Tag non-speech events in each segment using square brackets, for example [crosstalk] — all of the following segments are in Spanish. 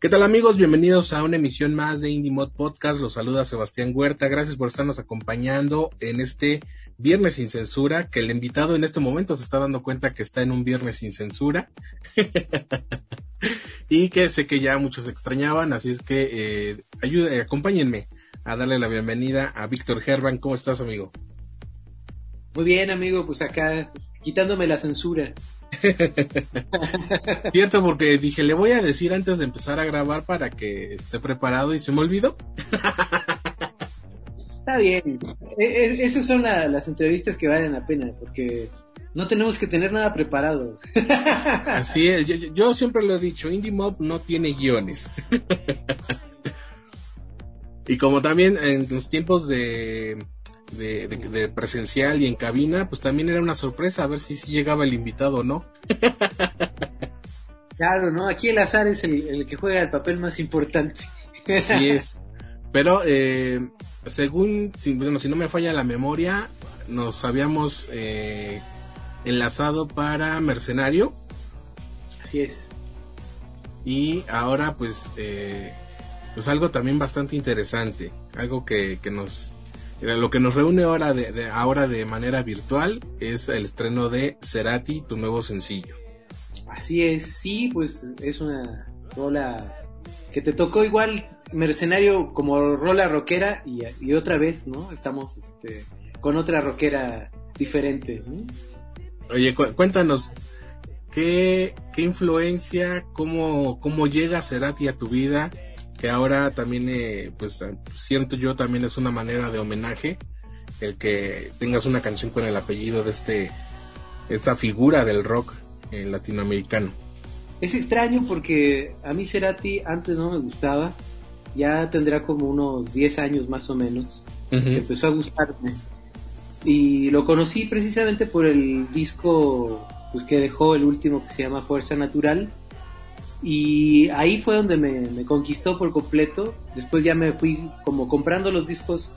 ¿Qué tal amigos? Bienvenidos a una emisión más de Indie Mod Podcast. Los saluda Sebastián Huerta. Gracias por estarnos acompañando en este Viernes sin Censura, que el invitado en este momento se está dando cuenta que está en un Viernes sin Censura. [laughs] y que sé que ya muchos extrañaban, así es que eh, ayude, acompáñenme a darle la bienvenida a Víctor Herban. ¿Cómo estás, amigo? Muy bien, amigo, pues acá quitándome la censura. [laughs] Cierto, porque dije, le voy a decir antes de empezar a grabar para que esté preparado y se me olvidó. Está bien. E, e, esas son las entrevistas que valen la pena, porque no tenemos que tener nada preparado. [laughs] Así es, yo, yo siempre lo he dicho, Indie Mob no tiene guiones. [laughs] y como también en los tiempos de de, presencial y en cabina, pues también era una sorpresa a ver si, si llegaba el invitado o no. [laughs] claro, ¿no? Aquí el azar es el, que juega el papel más importante. Así [laughs] es. Pero eh, según, si, bueno, si no me falla la memoria, nos habíamos eh, enlazado para Mercenario. Así es. Y ahora pues, eh, pues algo también bastante interesante, algo que, que nos lo que nos reúne ahora de, ahora de manera virtual es el estreno de Cerati, tu nuevo sencillo. Así es, sí, pues es una rola que te tocó igual mercenario como rola rockera y, otra vez, ¿no? Estamos este, con otra rockera diferente. Oye, cuéntanos, ¿qué, ¿qué influencia, cómo, cómo llega Cerati a tu vida? Que ahora también, eh, pues siento yo también es una manera de homenaje el que tengas una canción con el apellido de este esta figura del rock eh, latinoamericano. Es extraño porque a mí Cerati antes no me gustaba, ya tendrá como unos 10 años más o menos, empezó a gustarme. Y lo conocí precisamente por el disco pues, que dejó el último que se llama Fuerza Natural, y ahí fue donde me, conquistó por completo. Después ya me fui como comprando los discos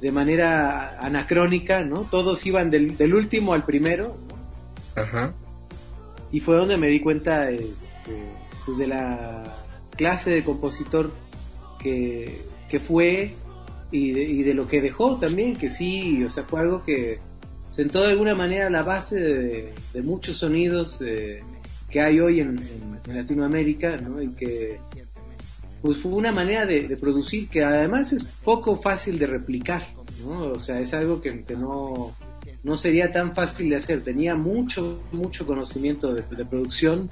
de manera anacrónica, ¿no? Todos iban del, último al primero. Ajá. Y fue donde me di cuenta este, pues de la clase de compositor que, que fue y de, y de, lo que dejó también, que sí, o sea, fue algo que sentó de alguna manera la base de, muchos sonidos. Eh, que hay hoy en, Latinoamérica, ¿no? Y que pues fue una manera de, producir que además es poco fácil de replicar, ¿no? O sea, es algo que, no, no sería tan fácil de hacer. Tenía mucho, mucho conocimiento de, producción,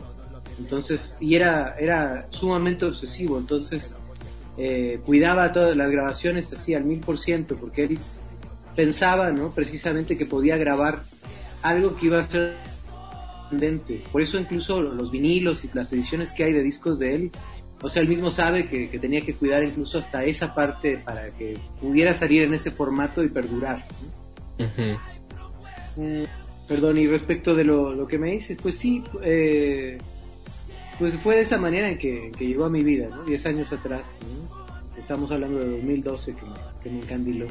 entonces, y era, era sumamente obsesivo, entonces eh, cuidaba todas las grabaciones así al mil por ciento, porque él pensaba, ¿no? Precisamente que podía grabar algo que iba a ser por eso incluso los vinilos y las ediciones que hay de discos de él, o sea, él mismo sabe que, tenía que cuidar incluso hasta esa parte para que pudiera salir en ese formato y perdurar. Mm, perdón, y respecto de lo, que me dices, pues sí, eh, pues fue de esa manera en que, llegó a mi vida, ¿no? Diez años atrás, Estamos hablando de 2012 que me, que me encandiló.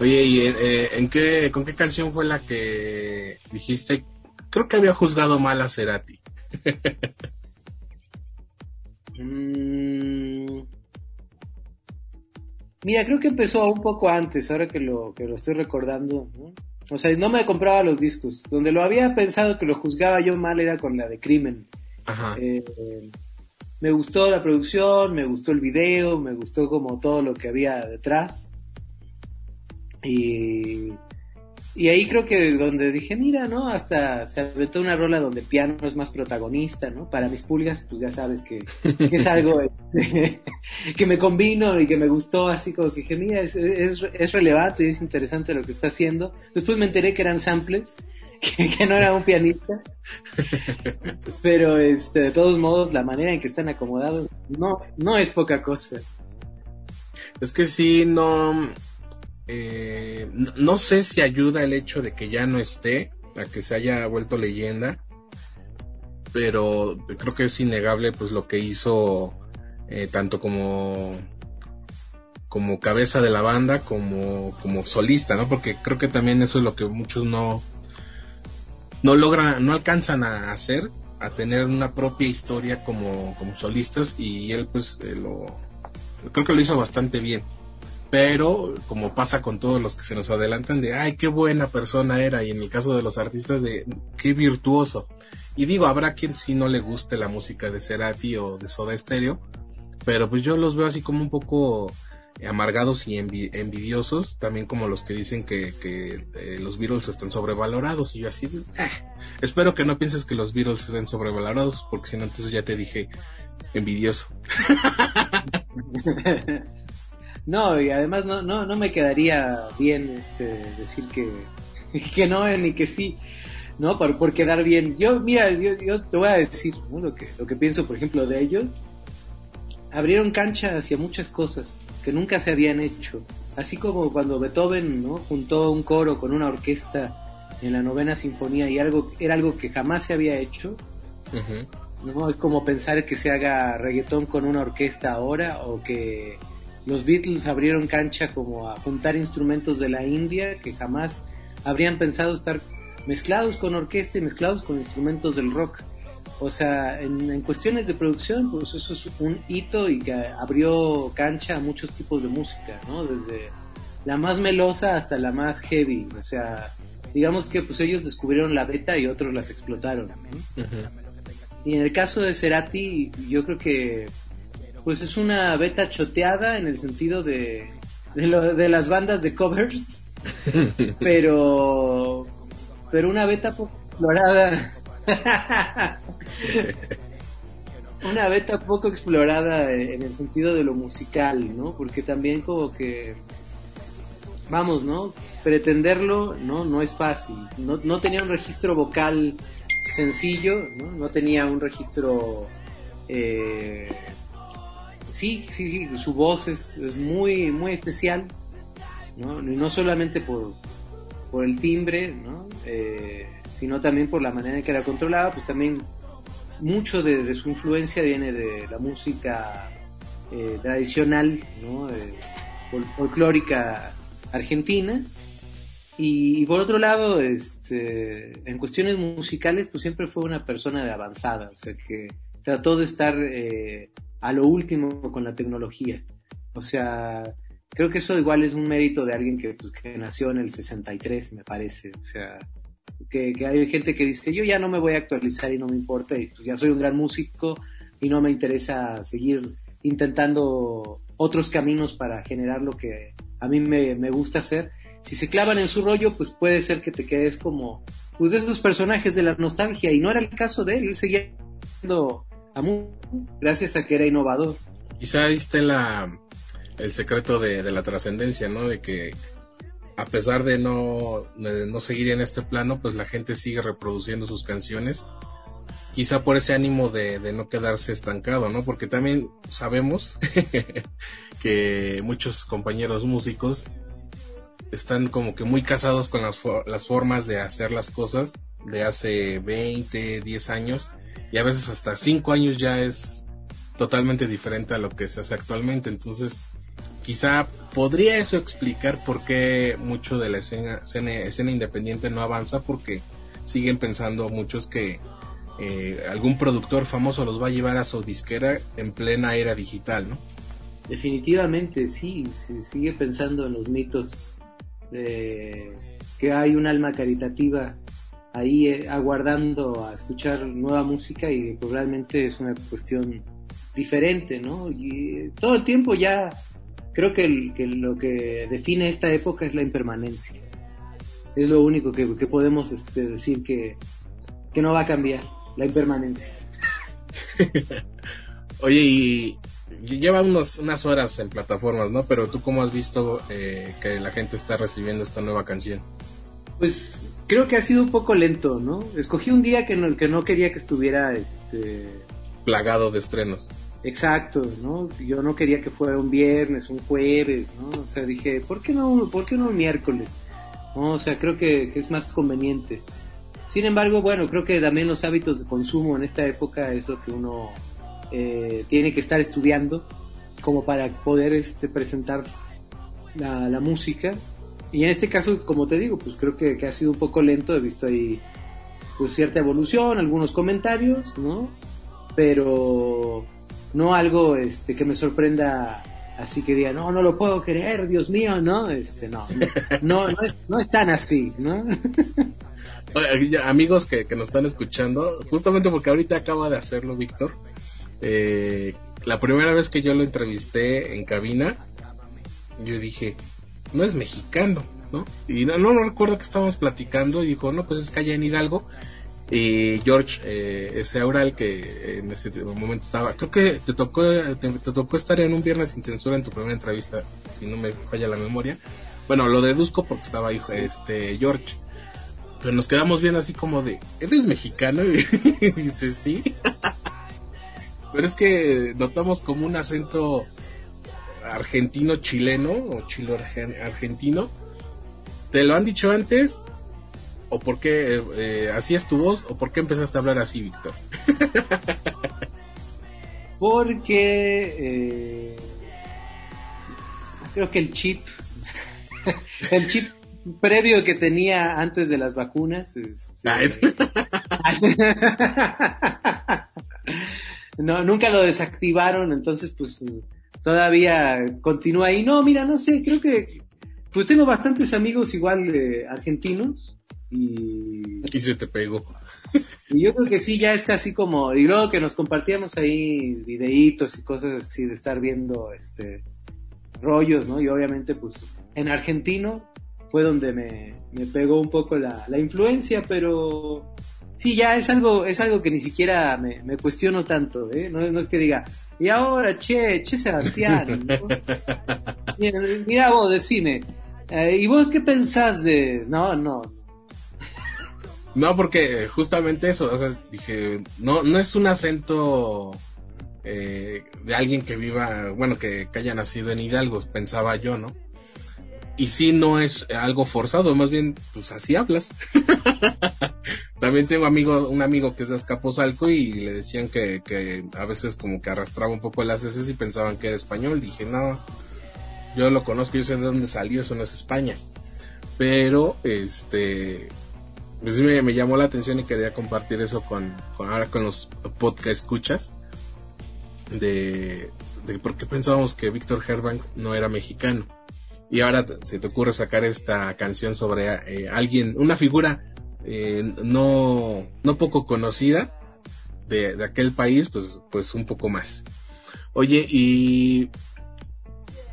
Oye, ¿y eh, en qué, con qué canción fue la que dijiste creo que había juzgado mal a Cerati. Mm. Mira, creo que empezó un poco antes, ahora que lo, que lo estoy recordando. O sea, no me compraba los discos. Donde lo había pensado que lo juzgaba yo mal era con la de Crimen. Ajá. Eh, me gustó la producción, me gustó el video, me gustó como todo lo que había detrás. Y y ahí creo que donde dije, mira, ¿no? Hasta se aventó una rola donde piano es más protagonista, ¿no? Para mis pulgas, pues ya sabes que, es algo [laughs] este, [laughs] que me combino y que me gustó, así como que dije, mira, es, es, es, relevante, es interesante lo que está haciendo. Después me enteré que eran samples, [laughs] que, no era un pianista. Pero este, de todos modos, la manera en que están acomodados no, no es poca cosa. Es que sí, no eh, no sé si ayuda el hecho de que ya no esté a que se haya vuelto leyenda, pero creo que es innegable pues lo que hizo eh, tanto como como cabeza de la banda como como solista, ¿no? Porque creo que también eso es lo que muchos no no logran, no alcanzan a hacer, a tener una propia historia como, como solistas y él pues eh, lo creo que lo hizo bastante bien pero como pasa con todos los que se nos adelantan de ay qué buena persona era y en el caso de los artistas de qué virtuoso y digo habrá quien si no le guste la música de Cerati o de Soda Stereo pero pues yo los veo así como un poco amargados y envidiosos también como los que dicen que, que eh, los Beatles están sobrevalorados y yo así eh, espero que no pienses que los Beatles estén sobrevalorados porque si no entonces ya te dije envidioso [laughs] No, y además no, no, no me quedaría bien este, decir que, [laughs] que no ni que sí, ¿no? Por, por quedar bien. Yo, mira, yo, yo te voy a decir lo, que, lo que pienso, por ejemplo, de ellos. Abrieron cancha hacia muchas cosas que nunca se habían hecho. Así como cuando Beethoven ¿no? juntó un coro con una orquesta en la novena sinfonía y algo era algo que jamás se había hecho. ¿no? Es como pensar que se haga reggaetón con una orquesta ahora o que los Beatles abrieron cancha como a juntar instrumentos de la India que jamás habrían pensado estar mezclados con orquesta y mezclados con instrumentos del rock. O sea, en, cuestiones de producción, pues eso es un hito y que abrió cancha a muchos tipos de música, ¿no? Desde la más melosa hasta la más heavy. O sea, digamos que pues ellos descubrieron la beta y otros las explotaron. Y en el caso de Cerati, yo creo que pues es una beta choteada en el sentido de, de, las bandas de covers, [laughs] pero, pero una beta poco explorada. [laughs] una beta poco explorada en el sentido de lo musical, ¿no? Porque también como que, vamos, ¿no? Pretenderlo, ¿no? No es fácil. No, no tenía un registro vocal sencillo, ¿no? No tenía un registro eh, sí, sí, sí, su voz es, muy, muy especial, ¿no? No solamente por, por el timbre, ¿no? Eh, sino también por la manera en que la controlaba, pues también mucho de, su influencia viene de la música eh, tradicional, ¿no? folclórica argentina. Y, por otro lado, este, en cuestiones musicales, pues siempre fue una persona de avanzada, o sea que trató de estar eh, a lo último con la tecnología. O sea, creo que eso igual es un mérito de alguien que, pues, que nació en el 63, me parece. O sea, que, hay gente que dice, yo ya no me voy a actualizar y no me importa, y pues ya soy un gran músico y no me interesa seguir intentando otros caminos para generar lo que a mí me, me gusta hacer. Si se clavan en su rollo, pues puede ser que te quedes como, pues de esos personajes de la nostalgia, y no era el caso de él, él seguía gracias a que era innovador. Quizá viste la, el secreto de, la trascendencia, ¿no? De que a pesar de no, no seguir en este plano, pues la gente sigue reproduciendo sus canciones. Quizá por ese ánimo de, no quedarse estancado, ¿no? Porque también sabemos [laughs] que muchos compañeros músicos están como que muy casados con las, las formas de hacer las cosas de hace 20, 10 años y a veces hasta cinco años ya es totalmente diferente a lo que se hace actualmente. Entonces, quizá podría eso explicar por qué mucho de la escena, escena, independiente no avanza, porque siguen pensando muchos que eh, algún productor famoso los va a llevar a su disquera en plena era digital, ¿no? Definitivamente, sí, se sigue pensando en los mitos de que hay un alma caritativa ahí eh, aguardando a escuchar nueva música y probablemente es una cuestión diferente, ¿no? Y eh, todo el tiempo ya creo que, lo que define esta época es la impermanencia. Es lo único que, podemos este, decir que, no va a cambiar, la impermanencia. [laughs] Oye, y lleva unos, unas horas en plataformas, ¿no? Pero tú cómo has visto eh, que la gente está recibiendo esta nueva canción? Pues creo que ha sido un poco lento, ¿no? Escogí un día que no, que no quería que estuviera este plagado de estrenos. Exacto, ¿no? Yo no quería que fuera un viernes, un jueves, ¿no? O sea, dije, ¿por qué no, por qué no un miércoles? ¿No? O sea, creo que, es más conveniente. Sin embargo, bueno, creo que también los hábitos de consumo en esta época es lo que uno eh, tiene que estar estudiando como para poder este, presentar la, música. Y en este caso, como te digo, pues creo que, ha sido un poco lento, he visto ahí pues cierta evolución, algunos comentarios, ¿no? Pero no algo este, que me sorprenda así que diga, no, no lo puedo creer, Dios mío, ¿no? Este, no, no, no, es, tan así, amigos que, que, nos están escuchando, justamente porque ahorita acaba de hacerlo Víctor, eh, la primera vez que yo lo entrevisté en cabina, yo dije, no es mexicano, ¿no? Y no, no, recuerdo que estábamos platicando y dijo, no, pues es que allá en Hidalgo. Y George, eh, ese oral que en ese momento estaba, creo que te tocó, te, tocó estar en un viernes sin censura en tu primera entrevista, si no me falla la memoria. Bueno, lo deduzco porque estaba ahí este George. Pero nos quedamos bien así como de, ¿eres mexicano? [laughs] Y dice, sí. [laughs] Pero es que notamos como un acento argentino-chileno o chilo-argentino. ¿Te lo han dicho antes? ¿O por qué eh, eh, así es tu voz? ¿O por qué empezaste a hablar así, Víctor? [laughs] Porque eh, creo que el chip, [laughs] el chip previo que tenía antes de las vacunas. Este, [laughs] no, nunca lo desactivaron, entonces pues todavía continúa ahí. No, mira, no sé, creo que pues tengo bastantes amigos igual de argentinos y... Y se te pegó. [laughs] Y yo creo que sí, ya es casi como, y luego que nos compartíamos ahí videitos y cosas así de estar viendo este rollos, ¿no? Y obviamente pues en argentino fue donde me, me pegó un poco la, la influencia, pero sí, ya es algo, es algo que ni siquiera me, me cuestiono tanto, ¿eh? No, no, es que diga, y ahora, che, che Sebastián, [laughs] mira, vos, decime, eh, ¿y vos qué pensás de...? No, no. No, porque justamente eso, o sea, dije, no, no es un acento eh, de alguien que viva, bueno, que, que haya nacido en Hidalgo, pensaba yo, ¿no? Y sí no es algo forzado, más bien, pues así hablas. [laughs] También tengo amigo, un amigo que es de Azcapotzalco y le decían que, que a veces como que arrastraba un poco las heces y pensaban que era español. Dije, no, yo lo conozco, yo sé de dónde salió, eso no es España. Pero, este, pues me, llamó la atención y quería compartir eso con, ahora con los podcast escuchas de, de qué pensábamos que Víctor Herbank no era mexicano y ahora se te ocurre sacar esta canción sobre eh, alguien, una figura eh, no, no poco conocida de, de, aquel país, pues, pues un poco más. Oye, ¿y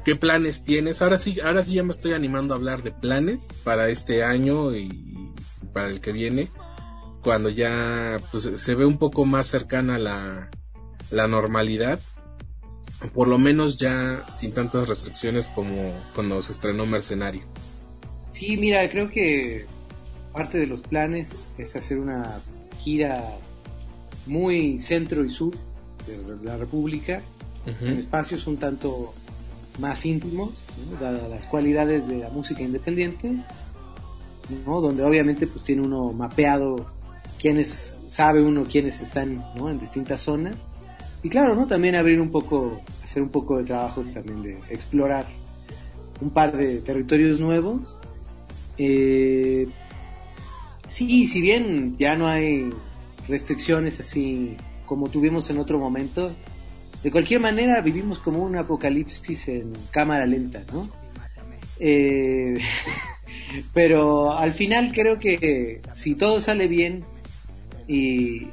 qué planes tienes? Ahora sí, ahora sí ya me estoy animando a hablar de planes para este año y para el que viene, cuando ya pues, se ve un poco más cercana la, la normalidad por lo menos ya sin tantas restricciones como cuando se estrenó Mercenario. Sí, mira, creo que parte de los planes es hacer una gira muy centro y sur de la República, en espacios un tanto más íntimos, dadas las cualidades de la música independiente, ¿no? donde obviamente pues tiene uno mapeado quiénes, sabe uno quiénes están ¿no? en distintas zonas y claro, ¿no? También abrir un poco, hacer un poco de trabajo también de explorar un par de territorios nuevos. Eh, sí, si bien ya no hay restricciones así como tuvimos en otro momento, de cualquier manera vivimos como un apocalipsis en cámara lenta, ¿no? Eh, [laughs] pero al final creo que si todo sale bien y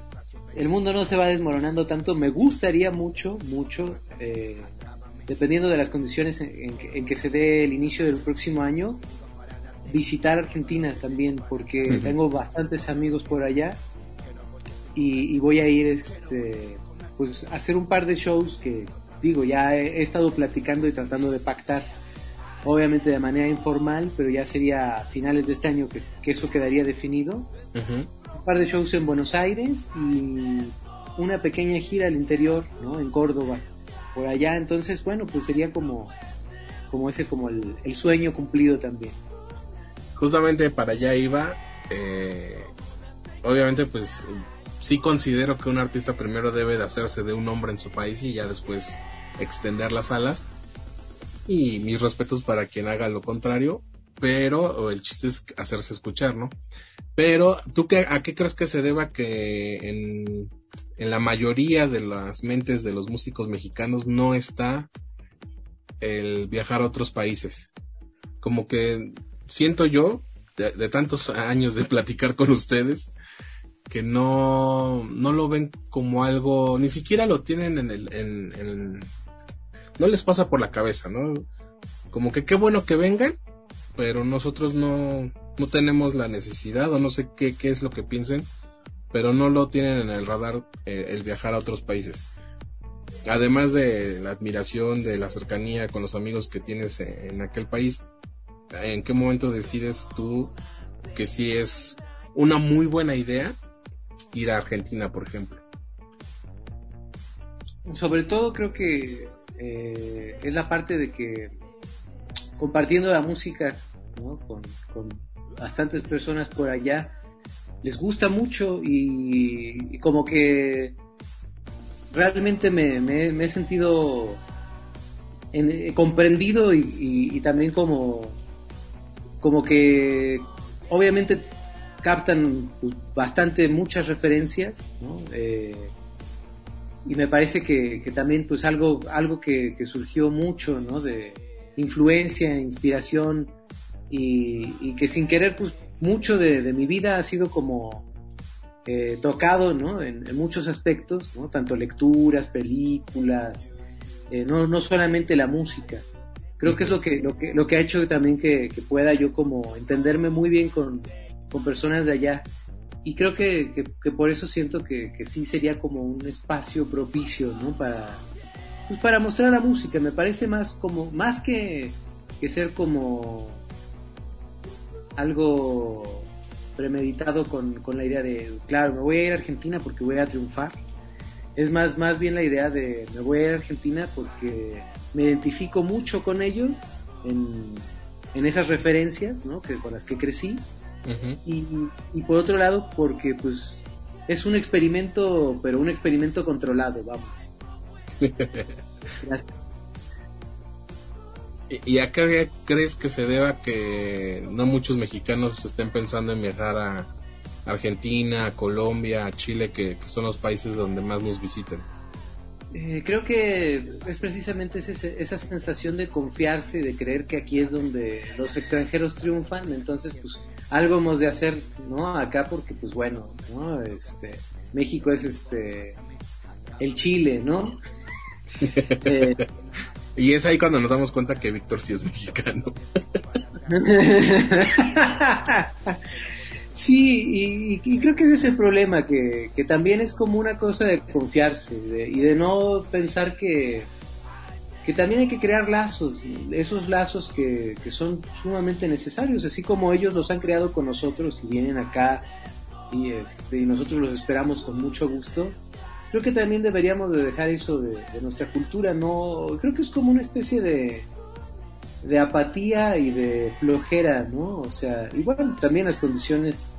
el mundo no se va desmoronando tanto. Me gustaría mucho, mucho, eh, dependiendo de las condiciones en, que, se dé el inicio del próximo año, visitar Argentina también, porque tengo bastantes amigos por allá y, voy a ir este, pues, a hacer un par de shows que, digo, ya he, estado platicando y tratando de pactar. Obviamente de manera informal, pero ya sería a finales de este año que, eso quedaría definido par de shows en Buenos Aires y una pequeña gira al interior, ¿no? En Córdoba, por allá. Entonces, bueno, pues sería como, como ese, como el, sueño cumplido también. Justamente para allá iba, eh, obviamente pues sí considero que un artista primero debe de hacerse de un nombre en su país y ya después extender las alas. Y mis respetos para quien haga lo contrario, pero el chiste es hacerse escuchar, ¿no? Pero, ¿tú qué, a qué crees que se deba que en, en la mayoría de las mentes de los músicos mexicanos no está el viajar a otros países? Como que siento yo, de, tantos años de platicar con ustedes, que no, no lo ven como algo, ni siquiera lo tienen en el, en, no les pasa por la cabeza, ¿no? Como que qué bueno que vengan, pero nosotros no, no tenemos la necesidad o no sé qué, qué es lo que piensen, pero no lo tienen en el radar eh, el viajar a otros países. Además de la admiración, de la cercanía con los amigos que tienes en aquel país, ¿en qué momento decides tú que sí es una muy buena idea ir a Argentina, por ejemplo? Sobre todo creo que eh, es la parte de que compartiendo la música con, bastantes personas por allá, les gusta mucho y, como que realmente me, he sentido comprendido y, también como, como que obviamente captan bastante muchas referencias, eh, y me parece que, también pues algo, algo que, que surgió mucho, ¿no? De, influencia, inspiración y, que sin querer pues mucho de, mi vida ha sido como eh, tocado ¿no? En, muchos aspectos, tanto lecturas, películas, eh, no, no solamente la música. Creo que es lo que, lo que, lo que ha hecho también que, pueda yo como entenderme muy bien con, con personas de allá. Y creo que, que, por eso siento que, que sí sería como un espacio propicio, ¿no? Para, pues para mostrar la música, me parece más como, más que, que ser como algo premeditado con, con, la idea de, claro, me voy a ir a Argentina porque voy a triunfar. Es más, más bien la idea de, me voy a ir a Argentina porque me identifico mucho con ellos en, en esas referencias, ¿no? Que, con las que crecí. y, y, por otro lado, porque pues es un experimento, pero un experimento controlado, vamos. ¿Y a qué crees que se deba que no muchos mexicanos estén pensando en viajar a Argentina, a Colombia, a Chile, que, son los países donde más nos visiten? Eh, creo que es precisamente esa sensación de confiarse, de creer que aquí es donde los extranjeros triunfan, entonces pues algo hemos de hacer, ¿no? Acá porque pues bueno, ¿no? Este, México es este el Chile, ¿no? [laughs] Y es ahí cuando nos damos cuenta que Víctor sí es mexicano. [laughs] sí, y, creo que ese es el problema, que, también es como una cosa de confiarse y de no pensar que, que también hay que crear lazos, esos lazos que, son sumamente necesarios, así como ellos los han creado con nosotros y vienen acá y, este, y nosotros los esperamos con mucho gusto creo que también deberíamos de dejar eso de, nuestra cultura, no, creo que es como una especie de, de apatía y de flojera, ¿no? O sea, igual también las condiciones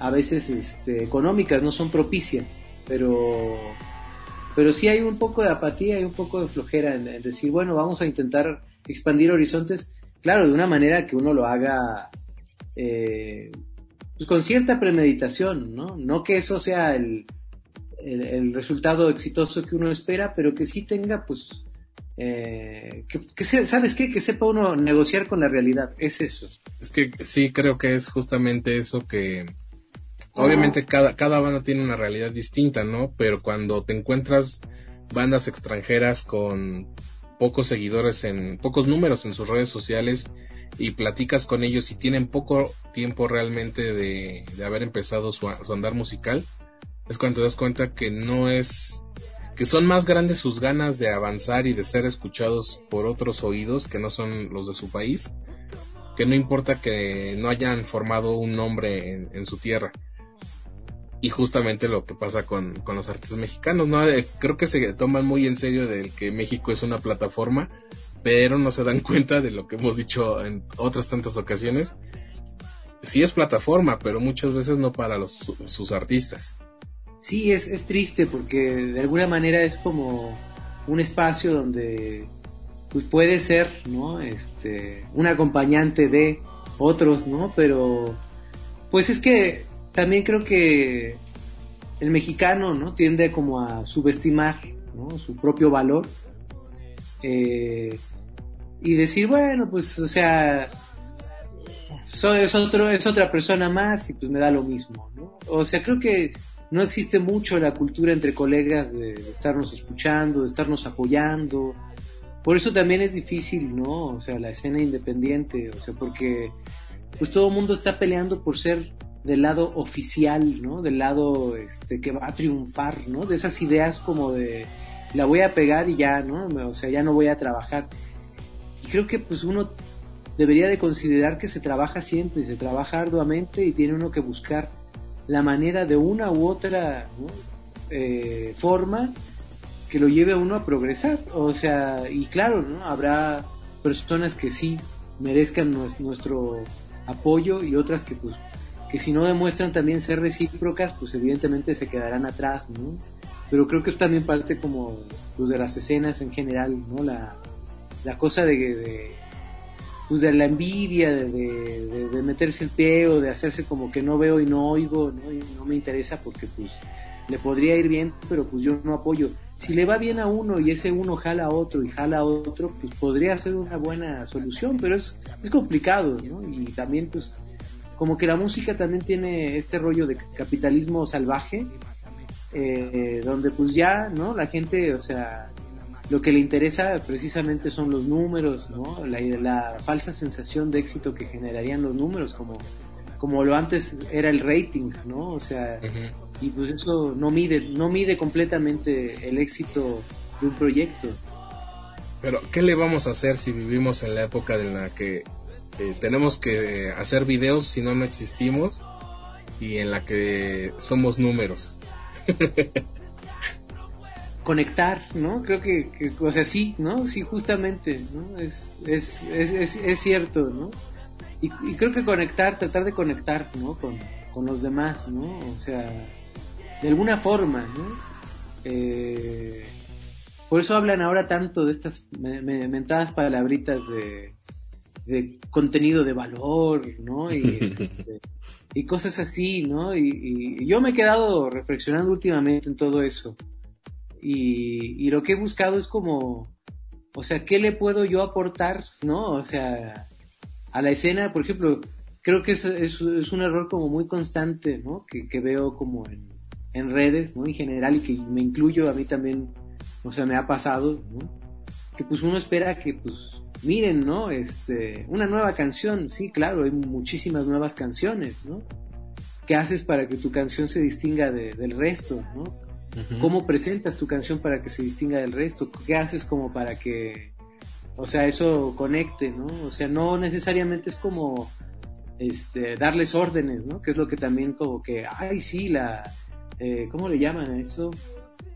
a veces este, económicas no son propicias, pero, pero sí hay un poco de apatía y un poco de flojera en, decir, bueno, vamos a intentar expandir horizontes, claro, de una manera que uno lo haga eh, pues con cierta premeditación, ¿no? No que eso sea el, el, resultado exitoso que uno espera, pero que sí tenga, pues, eh, que, ¿sabes qué? Que sepa uno negociar con la realidad, es eso. Es que sí, creo que es justamente eso que, obviamente cada, cada banda tiene una realidad distinta, ¿no? Pero cuando te encuentras bandas extranjeras con pocos seguidores en, pocos números en sus redes sociales, y platicas con ellos y tienen poco tiempo realmente de, de haber empezado su, su, andar musical, es cuando te das cuenta que no es que son más grandes sus ganas de avanzar y de ser escuchados por otros oídos que no son los de su país, que no importa que no hayan formado un nombre en, su tierra. Y justamente lo que pasa con, con los artistas mexicanos, ¿no? Eh, creo que se toman muy en serio de que México es una plataforma, pero no se dan [laughs] cuenta de lo que hemos dicho en otras tantas ocasiones, sí es plataforma, pero muchas veces no para los, sus artistas. Sí, es, es triste porque de alguna manera es como un espacio donde pues puede ser, ¿no? Este, un acompañante de otros, ¿no? Pero pues es que también creo que el mexicano, ¿no? Tiende como a subestimar, ¿no? Su propio valor. Eh, y decir, bueno, pues, o sea, es, otro, es otra persona más y pues me da lo mismo, ¿no? O sea, creo que no existe mucho la cultura entre colegas de, estarnos escuchando, de estarnos apoyando. Por eso también es difícil, ¿no? O sea, la escena independiente, o sea, porque pues todo el mundo está peleando por ser del lado oficial, ¿no? Del lado este que va a triunfar, ¿no? De esas ideas como de la voy a pegar y ya, ¿no? O sea, ya no voy a trabajar. Y creo que pues uno debería de considerar que se trabaja siempre, se trabaja arduamente y tiene uno que buscar la manera de una u otra eh, forma que lo lleve a uno a progresar. O sea, y claro, ¿no? Habrá personas que sí merezcan nuestro apoyo y otras que pues que si no demuestran también ser recíprocas, pues evidentemente se quedarán atrás, ¿no? Pero creo que es también parte como pues, de las escenas en general, ¿no? La, la cosa de, de pues de la envidia, de, de, meterse el pie o de hacerse como que no veo y no oigo, ¿no? No me interesa porque pues le podría ir bien, pero pues yo no apoyo. Si le va bien a uno y ese uno jala a otro y jala a otro, pues podría ser una buena solución, pero es, es complicado, ¿no? Y también pues como que la música también tiene este rollo de capitalismo salvaje, eh, donde pues ya, ¿no? La gente, o sea, lo que le interesa precisamente son los números, ¿no? La, la falsa sensación de éxito que generarían los números, como, como lo antes era el rating, ¿no? O sea, y pues eso no mide, no mide completamente el éxito de un proyecto. Pero, ¿qué le vamos a hacer si vivimos en la época en la que eh, tenemos que hacer videos si no no existimos y en la que somos números. [laughs] Conectar, ¿no? Creo que, o sea, sí, ¿no? Sí, justamente, ¿no? Es, es, es, es, cierto, ¿no? Y, creo que conectar, tratar de conectar, ¿no? Con, con los demás, ¿no? O sea, de alguna forma, ¿no? Eh, por eso hablan ahora tanto de estas mentadas palabritas de de contenido de valor, ¿no? Y, [laughs] este, y cosas así, ¿no? Y, yo me he quedado reflexionando últimamente en todo eso. Y, lo que he buscado es como, o sea, ¿qué le puedo yo aportar, ¿no? O sea, a la escena, por ejemplo, creo que es, es, un error como muy constante, ¿no? Que, veo como en, redes, ¿no? En general y que me incluyo a mí también, o sea, me ha pasado, ¿no? Que pues uno espera que pues miren, ¿no? Este, una nueva canción, sí, claro, hay muchísimas nuevas canciones, ¿no? ¿Qué haces para que tu canción se distinga del resto, ¿no? ¿Cómo presentas tu canción para que se distinga del resto? ¿Qué haces como para que, o sea, eso conecte, ¿no? O sea, no necesariamente es como, este, darles órdenes, ¿no? Que es lo que también como que, ay, sí, la, eh, ¿cómo le llaman a eso?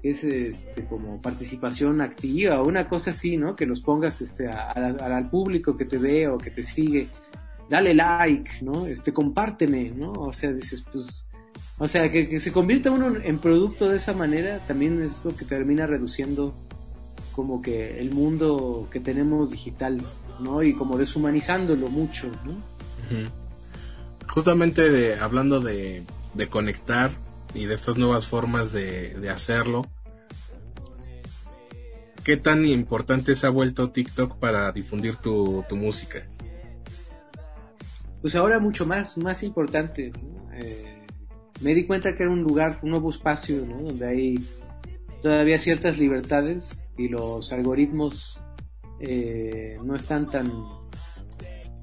es este, como participación activa, una cosa así, ¿no? Que los pongas este, al público que te ve o que te sigue, dale like, ¿no? Este, compárteme, ¿no? O sea, dices, pues, o sea, que, se convierta uno en producto de esa manera también es lo que termina reduciendo como que el mundo que tenemos digital, ¿no? Y como deshumanizándolo mucho, ¿no? Justamente de, hablando de, de conectar, y de estas nuevas formas de, hacerlo. ¿Qué tan importante se ha vuelto TikTok para difundir tu, música? Pues ahora mucho más, más importante. Eh, me di cuenta que era un lugar, un nuevo espacio, donde hay todavía ciertas libertades y los algoritmos eh, no están tan,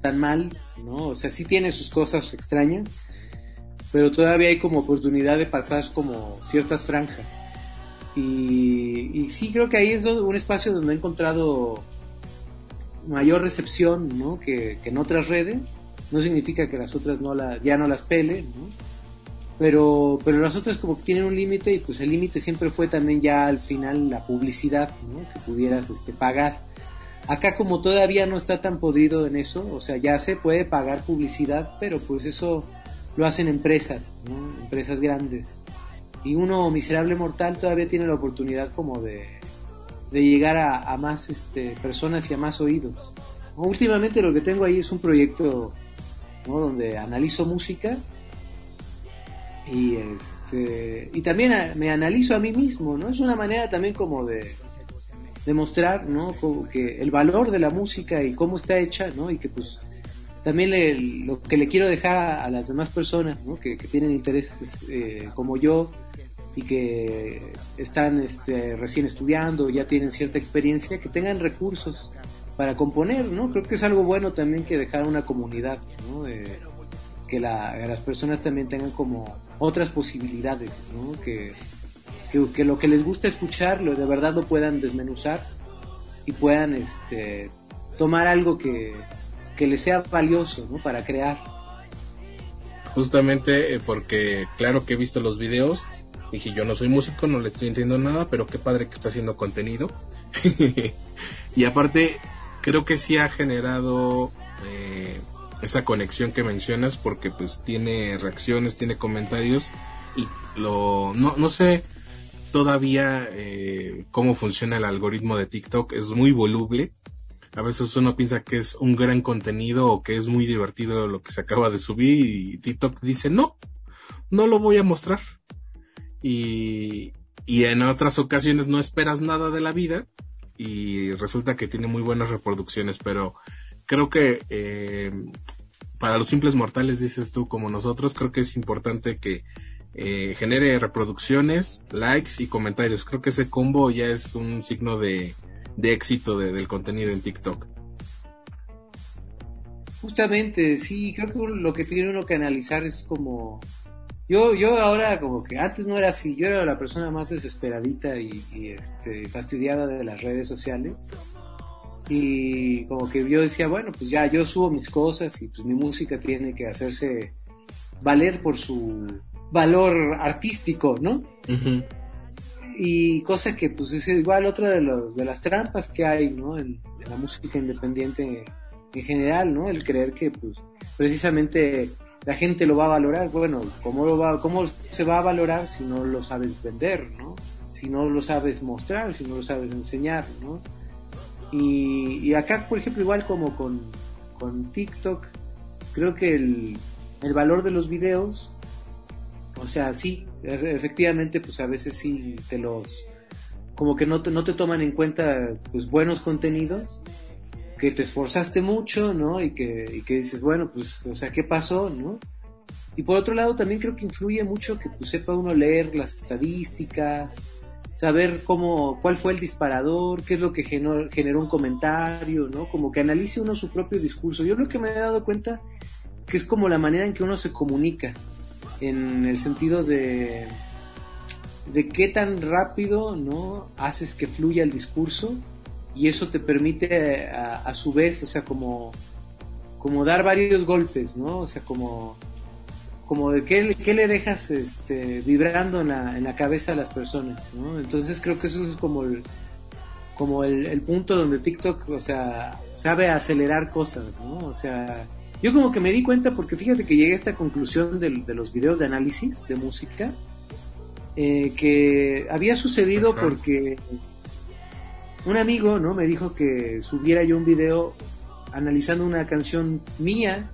tan mal, ¿no? O sea, sí tiene sus cosas extrañas, pero todavía hay como oportunidad de pasar como ciertas franjas. Y, sí, creo que ahí es un espacio donde he encontrado mayor recepción ¿no? que, en otras redes. No significa que las otras no la, ya no las pele, ¿no? Pero, pero las otras como que tienen un límite y pues el límite siempre fue también ya al final la publicidad ¿no? que pudieras este, pagar. Acá como todavía no está tan podrido en eso, o sea, ya se puede pagar publicidad, pero pues eso lo hacen empresas, ¿no? empresas grandes. Y uno miserable mortal todavía tiene la oportunidad como de, de llegar a, más este, personas y a más oídos. Últimamente lo que tengo ahí es un proyecto donde analizo música y este y también me analizo a mí mismo, ¿no? Es una manera también como de demostrar, ¿no? que el valor de la música y cómo está hecha, ¿no? Y que pues también lo que le quiero dejar a las demás personas, ¿no? Que, tienen intereses eh, como yo y que están este, recién estudiando, ya tienen cierta experiencia, que tengan recursos para componer, ¿no? Creo que es algo bueno también que dejar una comunidad, ¿no? Que las personas también tengan como otras posibilidades, ¿no? Que, lo que les gusta escuchar, lo, de verdad lo puedan desmenuzar y puedan este, tomar algo que, les sea valioso. Para crear. Justamente eh, porque, claro que he visto los videos, dije yo no soy músico, no le estoy entendiendo nada, pero qué padre que está haciendo contenido. [laughs] y aparte, creo que sí ha generado esa conexión que mencionas porque pues tiene reacciones, tiene comentarios y lo no, no sé todavía eh, cómo funciona el algoritmo de TikTok, es muy voluble. A veces uno piensa que es un gran contenido o que es muy divertido lo que se acaba de subir y TikTok dice no, no lo voy a mostrar. Y, y en otras ocasiones no esperas nada de la vida y resulta que tiene muy buenas reproducciones, pero creo que eh, para los simples mortales, dices tú, como nosotros, creo que es importante que eh, genere reproducciones, likes y comentarios. Creo que ese combo ya es un signo de, de éxito del contenido en TikTok. Justamente, sí, creo que lo que tiene uno que analizar es como yo, yo ahora como que antes no era así, yo era la persona más desesperadita y, este, fastidiada de las redes sociales. Y como que yo decía, bueno, pues ya yo subo mis cosas y pues mi música tiene que hacerse valer por su valor artístico, ¿no? Y cosa que pues es igual otra de, los, de las trampas que hay, ¿no? En, en la música independiente en general, ¿no? El creer que pues precisamente la gente lo va a valorar. Bueno, ¿cómo, lo va, ¿cómo se va a valorar si no lo sabes vender, ¿no? Si no lo sabes mostrar, si no lo sabes enseñar, ¿no? Y, acá, por ejemplo, igual como con, con TikTok, creo que el, el valor de los videos, o sea, sí, e, efectivamente, pues a veces sí te los, como que no te, no te toman en cuenta, pues buenos contenidos, que te esforzaste mucho, ¿no? Y que, y que dices, bueno, pues, o sea, ¿qué pasó, no? Y por otro lado, también creo que influye mucho que pues, sepa uno leer las estadísticas, saber cómo, cuál fue el disparador, qué es lo que generó, generó un comentario, ¿no? Como que analice uno su propio discurso. Yo lo que me he dado cuenta que es como la manera en que uno se comunica, en el sentido de, de qué tan rápido, ¿no? Haces que fluya el discurso y eso te permite a, su vez, o sea, como, como dar varios golpes, ¿no? O sea, como, como de qué, qué le dejas este, vibrando en la, en la cabeza a las personas, ¿no? Entonces creo que eso es como el, como el, punto donde TikTok, o sea, sabe acelerar cosas, ¿no? O sea, yo como que me di cuenta porque fíjate que llegué a esta conclusión de, de los videos de análisis de música, eh, que había sucedido porque un amigo, ¿no? Me dijo que subiera yo un video analizando una canción mía,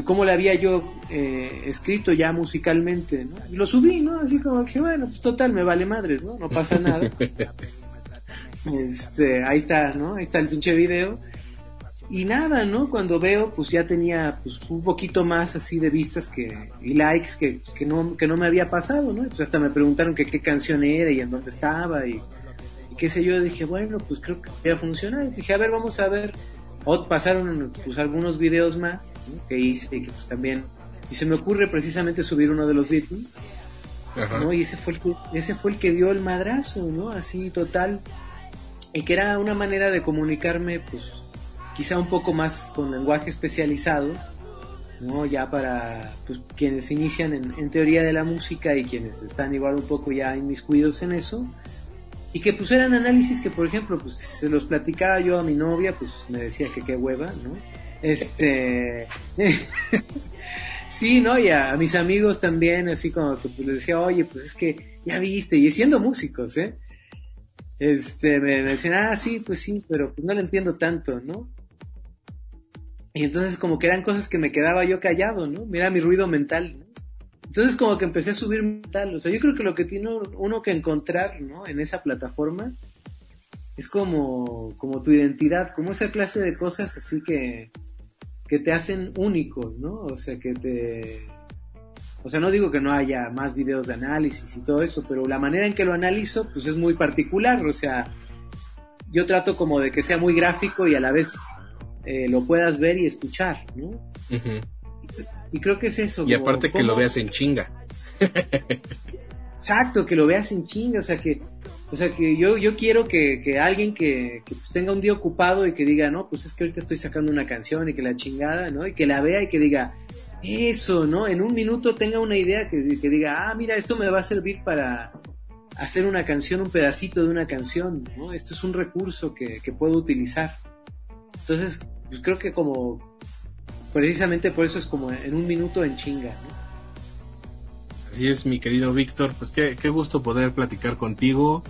que cómo la había yo eh, escrito ya musicalmente, ¿no? Y lo subí, ¿no? Así como que, bueno, pues total, me vale madres, ¿no? No pasa nada. [laughs] este, ahí está, ¿no? Ahí está el pinche video. Y nada, ¿no? Cuando veo, pues ya tenía pues un poquito más así de vistas que, y likes que, que, no, que no me había pasado, ¿no? Pues hasta me preguntaron que qué canción era y en dónde estaba y qué sé yo, dije, bueno, pues creo que ya funciona. Y dije, a ver, vamos a ver. O pasaron pues algunos videos más que hice que pues también... Y se me ocurre precisamente subir uno de los Beatles. ¿no? Y ese fue, el que, ese fue el que dio el madrazo, ¿no? Así total. Y que era una manera de comunicarme, pues, quizá un poco más con lenguaje especializado, ¿no? Ya para pues, quienes inician en, en, teoría de la música y quienes están igual un poco ya inmiscuidos en eso, y que pues eran análisis que por ejemplo pues se los platicaba yo a mi novia pues me decía que qué hueva no este [laughs] sí no y a, mis amigos también así como que pues, les decía oye pues es que ya viste y siendo músicos eh este me, decían ah sí pues sí pero pues no lo entiendo tanto no y entonces como que eran cosas que me quedaba yo callado no mira mi ruido mental ¿no? Entonces como que empecé a subir mental, o sea, yo creo que lo que tiene uno que encontrar, ¿no? En esa plataforma es como, como tu identidad, como esa clase de cosas así que, que te hacen único, ¿no? O sea, que te... O sea, no digo que no haya más videos de análisis y todo eso, pero la manera en que lo analizo, pues es muy particular, o sea, yo trato como de que sea muy gráfico y a la vez eh, lo puedas ver y escuchar, ¿no? Y creo que es eso. Y aparte que lo veas en chinga. Exacto, que lo veas en chinga, o sea que, o sea que yo, yo quiero que, que alguien que, que pues tenga un día ocupado y que diga, no, pues es que ahorita estoy sacando una canción y que la chingada, ¿no? Y que la vea y que diga, eso, ¿no? En un minuto tenga una idea que, que diga, ah, mira, esto me va a servir para hacer una canción, un pedacito de una canción, ¿no? Esto es un recurso que, que puedo utilizar. Entonces, yo creo que como precisamente por eso es como en un minuto en chinga. Así es, mi querido Víctor, pues qué, qué, gusto poder platicar contigo.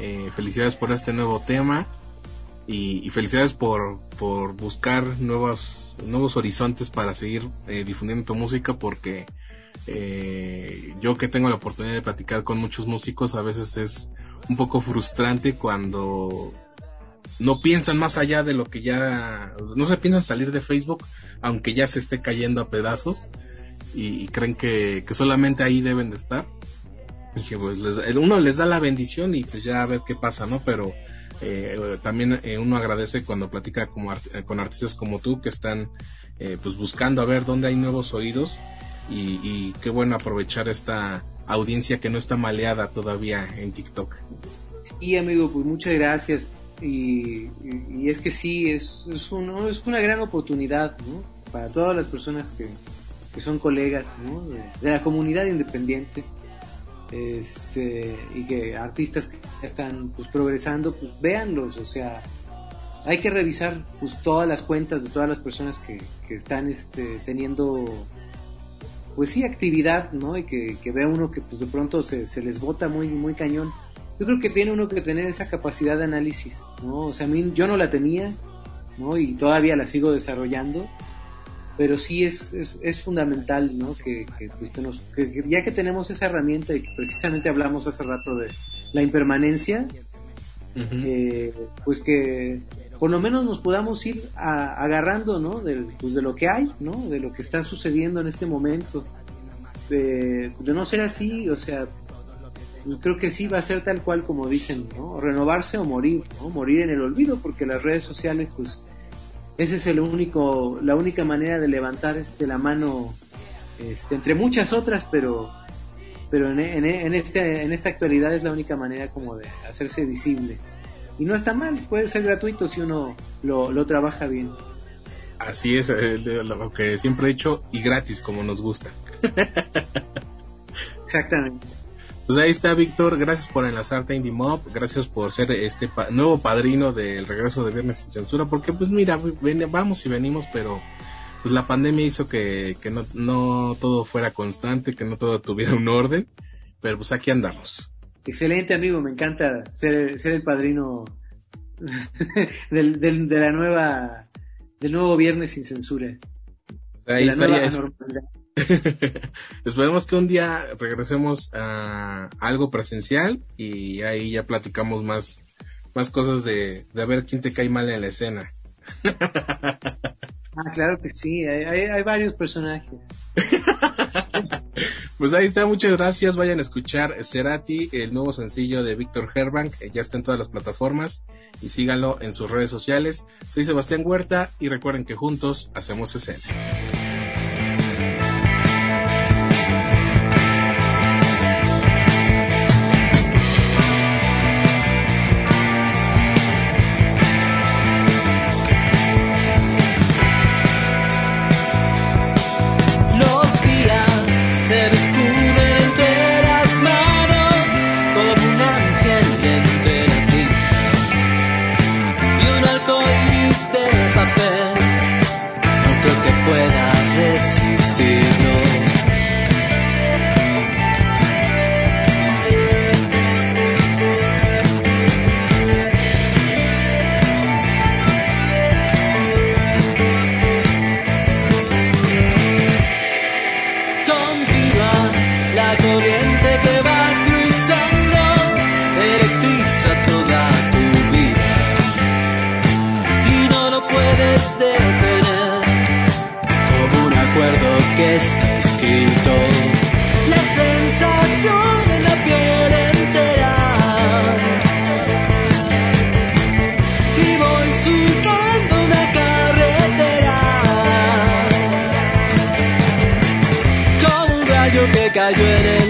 Eh, felicidades por este nuevo tema y, felicidades por, por, buscar nuevos, nuevos horizontes para seguir eh, difundiendo tu música porque eh, yo que tengo la oportunidad de platicar con muchos músicos a veces es un poco frustrante cuando no piensan más allá de lo que ya, no se piensan salir de Facebook, aunque ya se esté cayendo a pedazos, y, creen que, solamente ahí deben de estar. dije, pues uno les da la bendición y pues ya a ver qué pasa, ¿no? Pero eh, también eh, uno agradece cuando platica como con artistas como tú que están eh, pues buscando a ver dónde hay nuevos oídos y, y qué bueno aprovechar esta audiencia que no está maleada todavía en TikTok. Y amigo, pues muchas gracias y, es que sí, es, es, es una gran oportunidad para todas las personas que, son colegas de, la comunidad independiente este, y que artistas que están pues, progresando, pues véanlos, o sea, hay que revisar pues todas las cuentas de todas las personas que, que están este, teniendo pues sí actividad, ¿no? Y que, que vea uno que pues de pronto se, se les bota muy, muy cañón yo creo que tiene uno que tener esa capacidad de análisis, ¿no? O sea, a mí yo no la tenía, ¿no? Y todavía la sigo desarrollando, pero sí es, es, es fundamental, ¿no? Que, que, pues, ya que tenemos esa herramienta y que precisamente hablamos hace rato de la impermanencia, eh, pues que por lo menos nos podamos ir agarrando, ¿no? De, pues de lo que hay, ¿no? De lo que está sucediendo en este momento. de no ser así, o sea, creo que sí va a ser tal cual como dicen, ¿no? Renovarse o morir, ¿no? Morir en el olvido, porque las redes sociales, pues, esa es el único, la única manera de levantar este, la mano, este, entre muchas otras, pero, pero en, en, este, en esta actualidad es la única manera como de hacerse visible. Y no está mal, puede ser gratuito si uno lo, lo trabaja bien. Así es, eh, lo que siempre he dicho, y gratis como nos gusta. [laughs] Exactamente. Pues ahí está Víctor, gracias por enlazarte a Indie Mob, gracias por ser este nuevo padrino del regreso de Viernes sin Censura, porque pues mira, vamos y venimos, pero pues la pandemia hizo que, que no, no todo fuera constante, que no todo tuviera un orden, pero pues aquí andamos. Excelente amigo, me encanta ser, ser el padrino [laughs] del, del, de la nueva, del nuevo Viernes sin Censura. Ahí estaría, [laughs] Esperemos que un día regresemos a algo presencial y ahí ya platicamos más, más cosas de, de ver quién te cae mal en la escena. [laughs] Ah, claro que sí, hay, varios personajes. [laughs] pues ahí está, muchas gracias. Vayan a escuchar Cerati, el nuevo sencillo de Víctor Herbank, ya está en todas las plataformas y síganlo en sus redes sociales. Soy Sebastián Huerta y recuerden que juntos hacemos escena.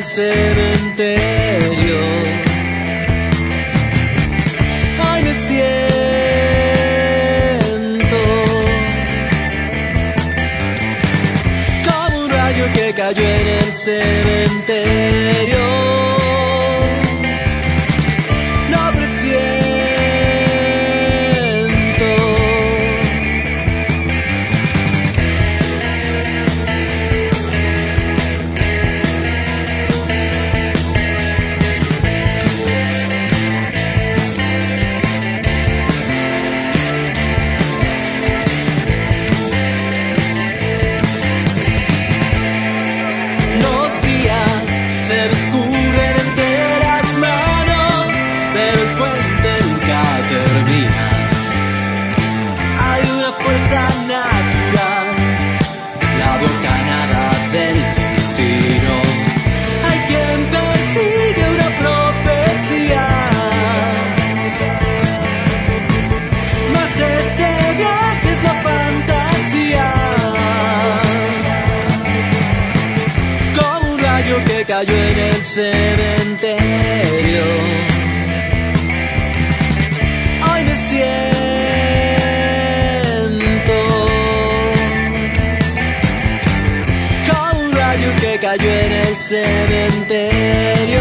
Cementerio. Ay, me siento como un rayo que cayó en el cementerio. El cementerio. Hoy me siento como un rayo que cayó en el cementerio.